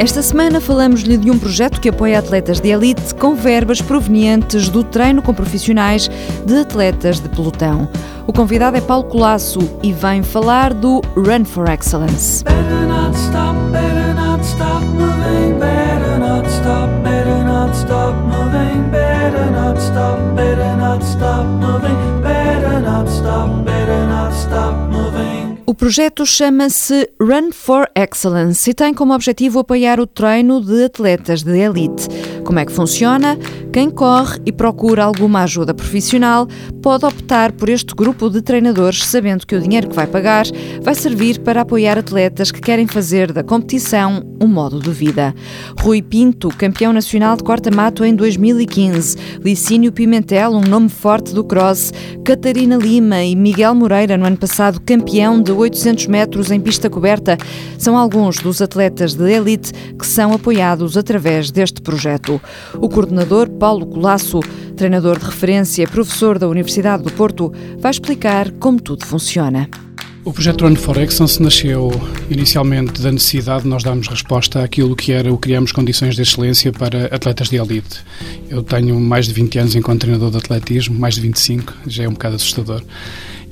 Esta semana falamos-lhe de um projeto que apoia atletas de elite com verbas provenientes do treino com profissionais de atletas de pelotão. O convidado é Paulo Colasso e vem falar do Run for Excellence. Stop moving, O projeto chama-se Run for Excellence e tem como objetivo apoiar o treino de atletas de elite. Como é que funciona? Quem corre e procura alguma ajuda profissional pode optar por este grupo de treinadores, sabendo que o dinheiro que vai pagar vai servir para apoiar atletas que querem fazer da competição um modo de vida. Rui Pinto, campeão nacional de corta-mato em 2015, Licínio Pimentel, um nome forte do cross, Catarina Lima e Miguel Moreira, no ano passado campeão de 800 metros em pista coberta, são alguns dos atletas de elite que são apoiados através deste projeto. O coordenador Paulo Colasso, treinador de referência e professor da Universidade do Porto, vai explicar como tudo funciona. O projeto Run for Excellence nasceu inicialmente da necessidade de nós darmos resposta àquilo que era o criamos condições de excelência para atletas de elite. Eu tenho mais de 20 anos enquanto treinador de atletismo, mais de 25, já é um bocado assustador.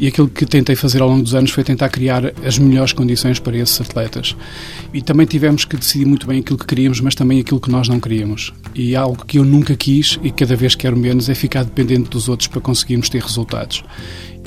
E aquilo que tentei fazer ao longo dos anos foi tentar criar as melhores condições para esses atletas. E também tivemos que decidir muito bem aquilo que queríamos, mas também aquilo que nós não queríamos. E algo que eu nunca quis e cada vez quero menos é ficar dependente dos outros para conseguirmos ter resultados.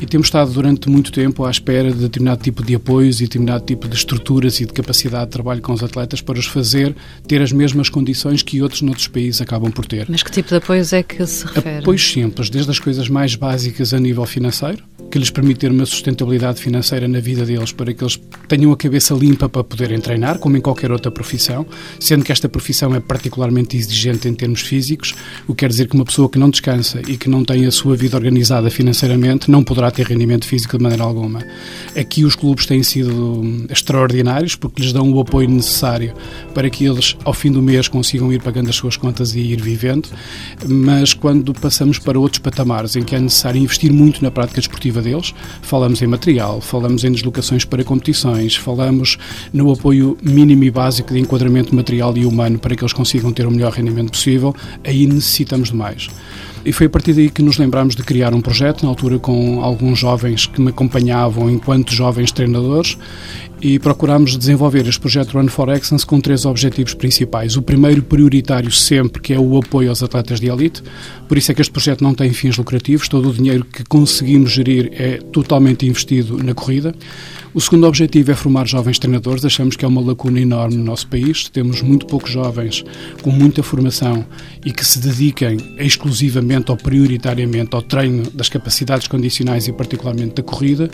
E temos estado durante muito tempo à espera de determinado tipo de apoios e determinado tipo de estruturas e de capacidade de trabalho com os atletas para os fazer ter as mesmas condições que outros noutros países acabam por ter. Mas que tipo de apoios é que se refere? Apoios simples, desde as coisas mais básicas a nível financeiro, que lhes permite ter uma sustentabilidade financeira na vida deles para que eles tenham a cabeça limpa para poderem treinar, como em qualquer outra profissão, sendo que esta profissão é particularmente exigente em termos físicos, o que quer dizer que uma pessoa que não descansa e que não tem a sua vida organizada financeiramente não poderá ter rendimento físico de maneira alguma. Aqui os clubes têm sido extraordinários porque lhes dão o apoio necessário para que eles, ao fim do mês, consigam ir pagando as suas contas e ir vivendo, mas quando passamos para outros patamares em que é necessário investir muito na prática desportiva deles, falamos em material, falamos em deslocações para competições, falamos no apoio mínimo e básico de enquadramento material e humano para que eles consigam ter o melhor rendimento possível, aí necessitamos de mais. E foi a partir daí que nos lembramos de criar um projeto, na altura com alguns jovens que me acompanhavam enquanto jovens treinadores, e procurámos desenvolver este projeto Run for Excellence com três objetivos principais. O primeiro, prioritário sempre, que é o apoio aos atletas de elite, por isso é que este projeto não tem fins lucrativos, todo o dinheiro que conseguimos gerir é totalmente investido na corrida. O segundo objetivo é formar jovens treinadores. Achamos que é uma lacuna enorme no nosso país. Temos muito poucos jovens com muita formação e que se dediquem exclusivamente ou prioritariamente ao treino das capacidades condicionais e, particularmente, da corrida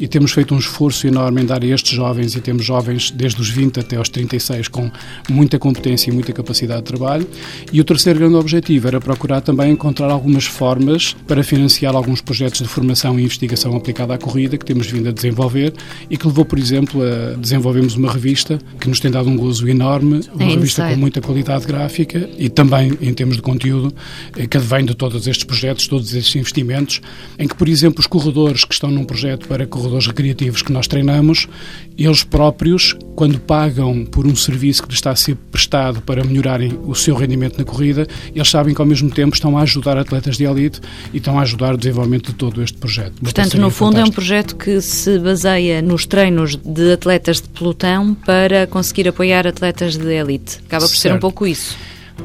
e temos feito um esforço enorme em dar a estes jovens, e temos jovens desde os 20 até aos 36 com muita competência e muita capacidade de trabalho. E o terceiro grande objetivo era procurar também encontrar algumas formas para financiar alguns projetos de formação e investigação aplicada à corrida que temos vindo a desenvolver e que levou, por exemplo, a desenvolvermos uma revista que nos tem dado um gozo enorme, uma é revista com muita qualidade gráfica e também em termos de conteúdo, eh, que advém de todos estes projetos, todos estes investimentos, em que, por exemplo, os corredores que estão num projeto para corredores corredores recreativos que nós treinamos, eles próprios, quando pagam por um serviço que lhes está a ser prestado para melhorarem o seu rendimento na corrida, eles sabem que ao mesmo tempo estão a ajudar atletas de elite e estão a ajudar o desenvolvimento de todo este projeto. Portanto, no fundo fantástico. é um projeto que se baseia nos treinos de atletas de pelotão para conseguir apoiar atletas de elite. Acaba por certo. ser um pouco isso.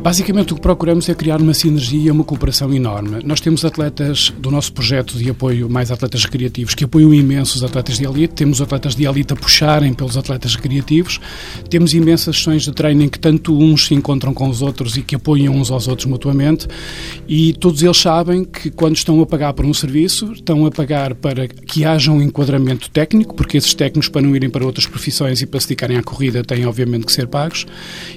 Basicamente, o que procuramos é criar uma sinergia uma cooperação enorme. Nós temos atletas do nosso projeto de apoio, mais atletas recreativos, que apoiam imenso os atletas de elite. Temos atletas de elite a puxarem pelos atletas recreativos. Temos imensas sessões de treino em que tanto uns se encontram com os outros e que apoiam uns aos outros mutuamente. E todos eles sabem que quando estão a pagar por um serviço, estão a pagar para que haja um enquadramento técnico, porque esses técnicos, para não irem para outras profissões e para se dedicarem à corrida, têm obviamente que ser pagos.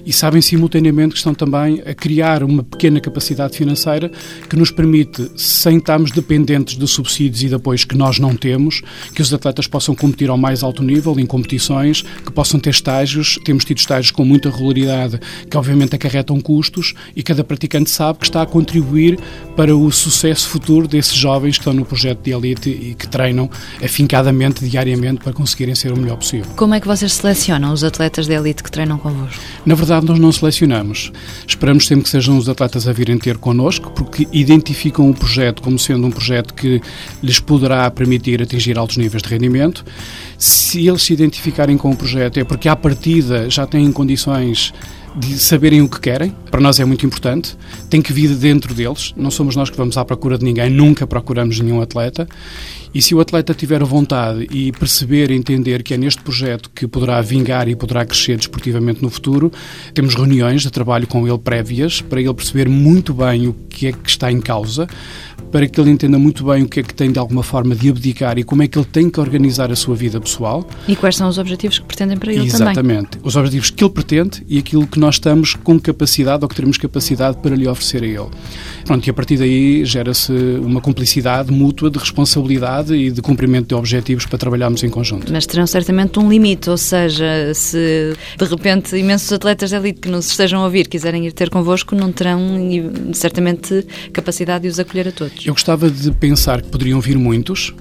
E sabem simultaneamente que estão também também a criar uma pequena capacidade financeira que nos permite, sem estarmos dependentes de subsídios e de apoios que nós não temos, que os atletas possam competir ao mais alto nível em competições, que possam ter estágios. Temos tido estágios com muita regularidade, que obviamente acarretam custos e cada praticante sabe que está a contribuir para o sucesso futuro desses jovens que estão no projeto de elite e que treinam afincadamente, diariamente, para conseguirem ser o melhor possível. Como é que vocês selecionam os atletas de elite que treinam convosco? Na verdade, nós não selecionamos. Esperamos sempre que sejam os atletas a virem ter connosco, porque identificam o projeto como sendo um projeto que lhes poderá permitir atingir altos níveis de rendimento. Se eles se identificarem com o projeto, é porque à partida já têm condições de saberem o que querem, para nós é muito importante, tem que vir dentro deles, não somos nós que vamos à procura de ninguém, nunca procuramos nenhum atleta, e se o atleta tiver vontade e perceber, entender que é neste projeto que poderá vingar e poderá crescer desportivamente no futuro, temos reuniões de trabalho com ele prévias, para ele perceber muito bem o que é que está em causa, para que ele entenda muito bem o que é que tem de alguma forma de abdicar e como é que ele tem que organizar a sua vida pessoal. E quais são os objetivos que pretendem para ele Exatamente. também. Exatamente. Os objetivos que ele pretende e aquilo que nós estamos com capacidade ou que teremos capacidade para lhe oferecer a ele. Pronto, e a partir daí gera-se uma cumplicidade mútua de responsabilidade e de cumprimento de objetivos para trabalharmos em conjunto. Mas terão certamente um limite, ou seja, se de repente imensos atletas de elite que nos estejam a ouvir quiserem ir ter convosco, não terão certamente capacidade de os acolher a todos. Eu gostava de pensar que poderiam vir muitos,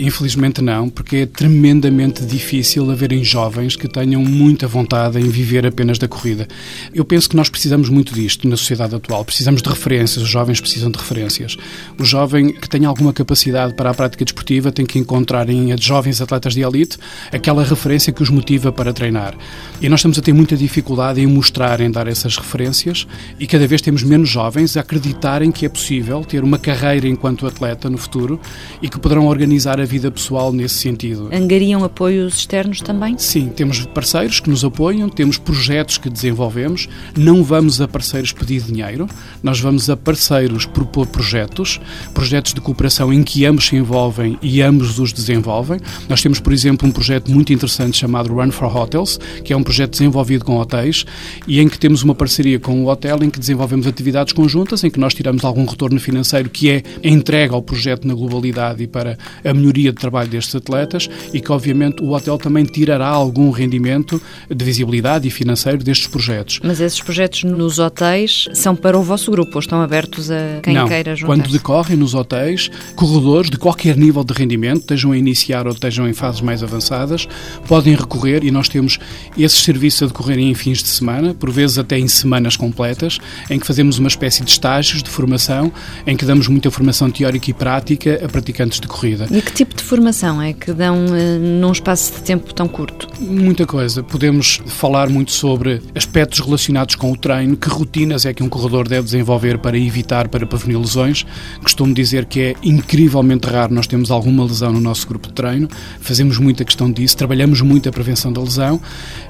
Infelizmente não, porque é tremendamente difícil haverem jovens que tenham muita vontade em viver apenas da corrida. Eu penso que nós precisamos muito disto na sociedade atual. Precisamos de referências, os jovens precisam de referências. O jovem que tem alguma capacidade para a prática desportiva tem que encontrar em jovens atletas de elite aquela referência que os motiva para treinar. E nós estamos a ter muita dificuldade em mostrar, em dar essas referências e cada vez temos menos jovens a acreditarem que é possível ter uma carreira enquanto atleta no futuro e que poderão organizar a vida pessoal nesse sentido. Angariam apoios externos também? Sim, temos parceiros que nos apoiam, temos projetos que desenvolvemos, não vamos a parceiros pedir dinheiro, nós vamos a parceiros propor projetos, projetos de cooperação em que ambos se envolvem e ambos os desenvolvem. Nós temos, por exemplo, um projeto muito interessante chamado Run for Hotels, que é um projeto desenvolvido com hotéis e em que temos uma parceria com o hotel em que desenvolvemos atividades conjuntas, em que nós tiramos algum retorno financeiro que é entregue ao projeto na globalidade e para a melhoria melhoria de trabalho destes atletas e que, obviamente, o hotel também tirará algum rendimento de visibilidade e financeiro destes projetos. Mas esses projetos nos hotéis são para o vosso grupo ou estão abertos a quem Não, queira juntar? Quando decorrem nos hotéis, corredores de qualquer nível de rendimento, estejam a iniciar ou estejam em fases mais avançadas, podem recorrer e nós temos esses serviços a decorrerem em fins de semana, por vezes até em semanas completas, em que fazemos uma espécie de estágios de formação, em que damos muita formação teórica e prática a praticantes de corrida. E que tipo de formação é que dão uh, num espaço de tempo tão curto? Muita coisa. Podemos falar muito sobre aspectos relacionados com o treino, que rotinas é que um corredor deve desenvolver para evitar, para prevenir lesões. Costumo dizer que é incrivelmente raro nós temos alguma lesão no nosso grupo de treino. Fazemos muita questão disso, trabalhamos muito a prevenção da lesão.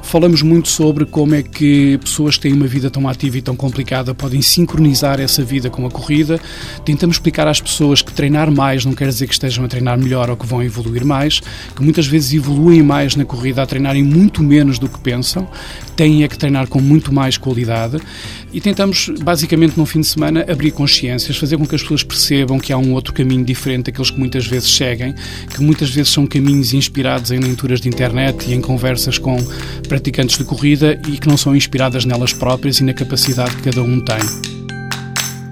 Falamos muito sobre como é que pessoas que têm uma vida tão ativa e tão complicada podem sincronizar essa vida com a corrida. Tentamos explicar às pessoas que treinar mais não quer dizer que estejam a treinar melhor melhor ou que vão evoluir mais, que muitas vezes evoluem mais na corrida a treinarem muito menos do que pensam, têm é que treinar com muito mais qualidade e tentamos, basicamente, no fim de semana, abrir consciências, fazer com que as pessoas percebam que há um outro caminho diferente daqueles que muitas vezes seguem, que muitas vezes são caminhos inspirados em leituras de internet e em conversas com praticantes de corrida e que não são inspiradas nelas próprias e na capacidade que cada um tem.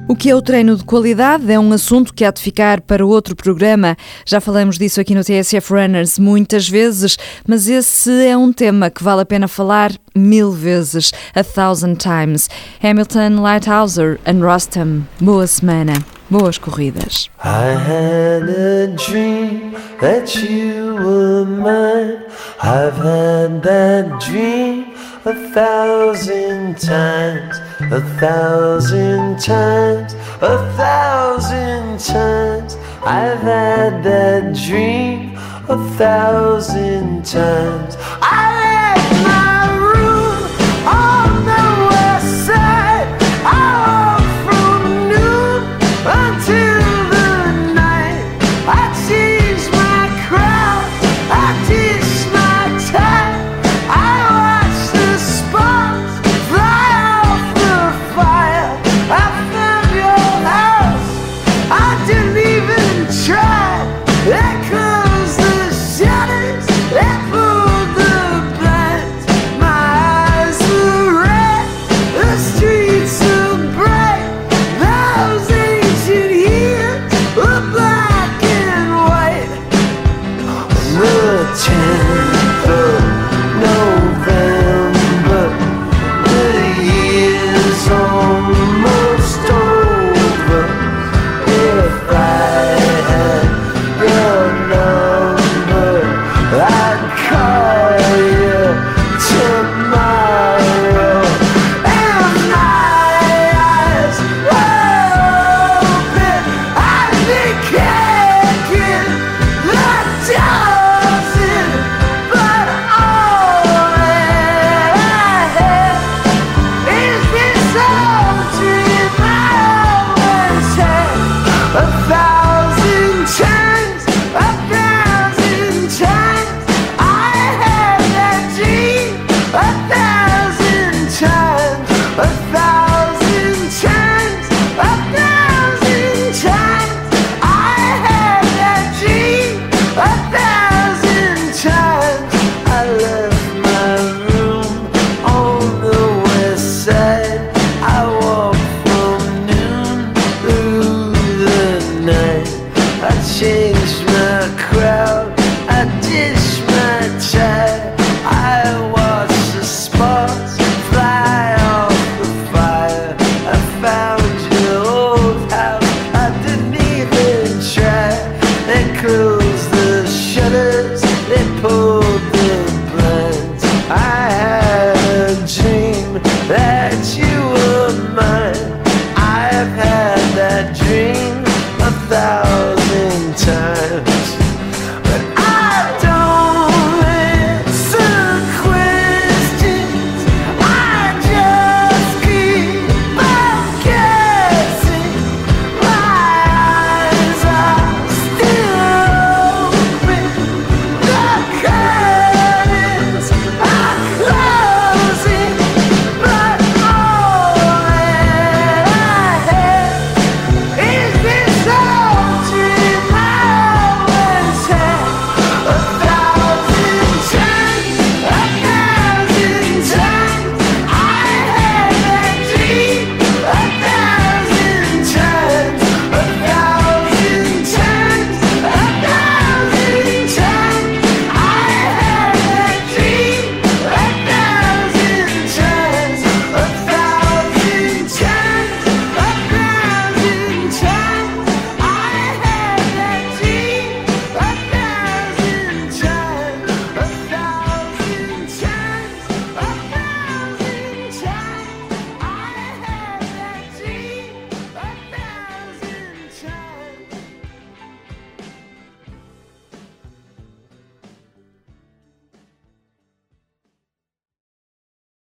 O que é o treino de qualidade é um assunto que há de ficar para outro programa. Já falamos disso aqui no TSF Runners muitas vezes, mas esse é um tema que vale a pena falar mil vezes, a thousand times. Hamilton, Lighthouser and Rostam. Boa semana. Boas corridas. I had a dream that you were mine. I've had that dream. a thousand times, a thousand times, a thousand times. I've had that dream a thousand times.